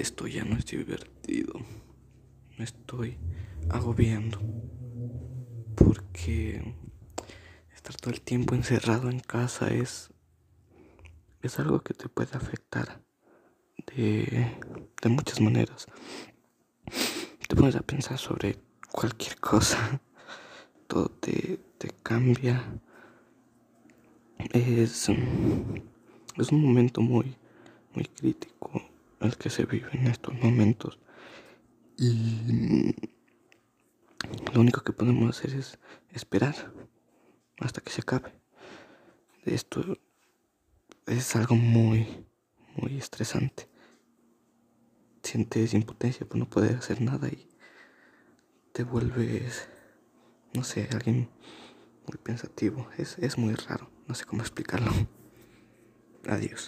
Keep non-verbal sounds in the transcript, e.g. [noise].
esto ya no es divertido. Me estoy agobiando. Porque estar todo el tiempo encerrado en casa es, es algo que te puede afectar de, de muchas maneras. Te pones a pensar sobre cualquier cosa. [laughs] Todo te, te cambia. Es, es un momento muy, muy crítico el que se vive en estos momentos. Y lo único que podemos hacer es esperar hasta que se acabe. Esto es algo muy, muy estresante. Sientes impotencia por no poder hacer nada y te vuelves, no sé, alguien muy pensativo. Es, es muy raro, no sé cómo explicarlo. [laughs] Adiós.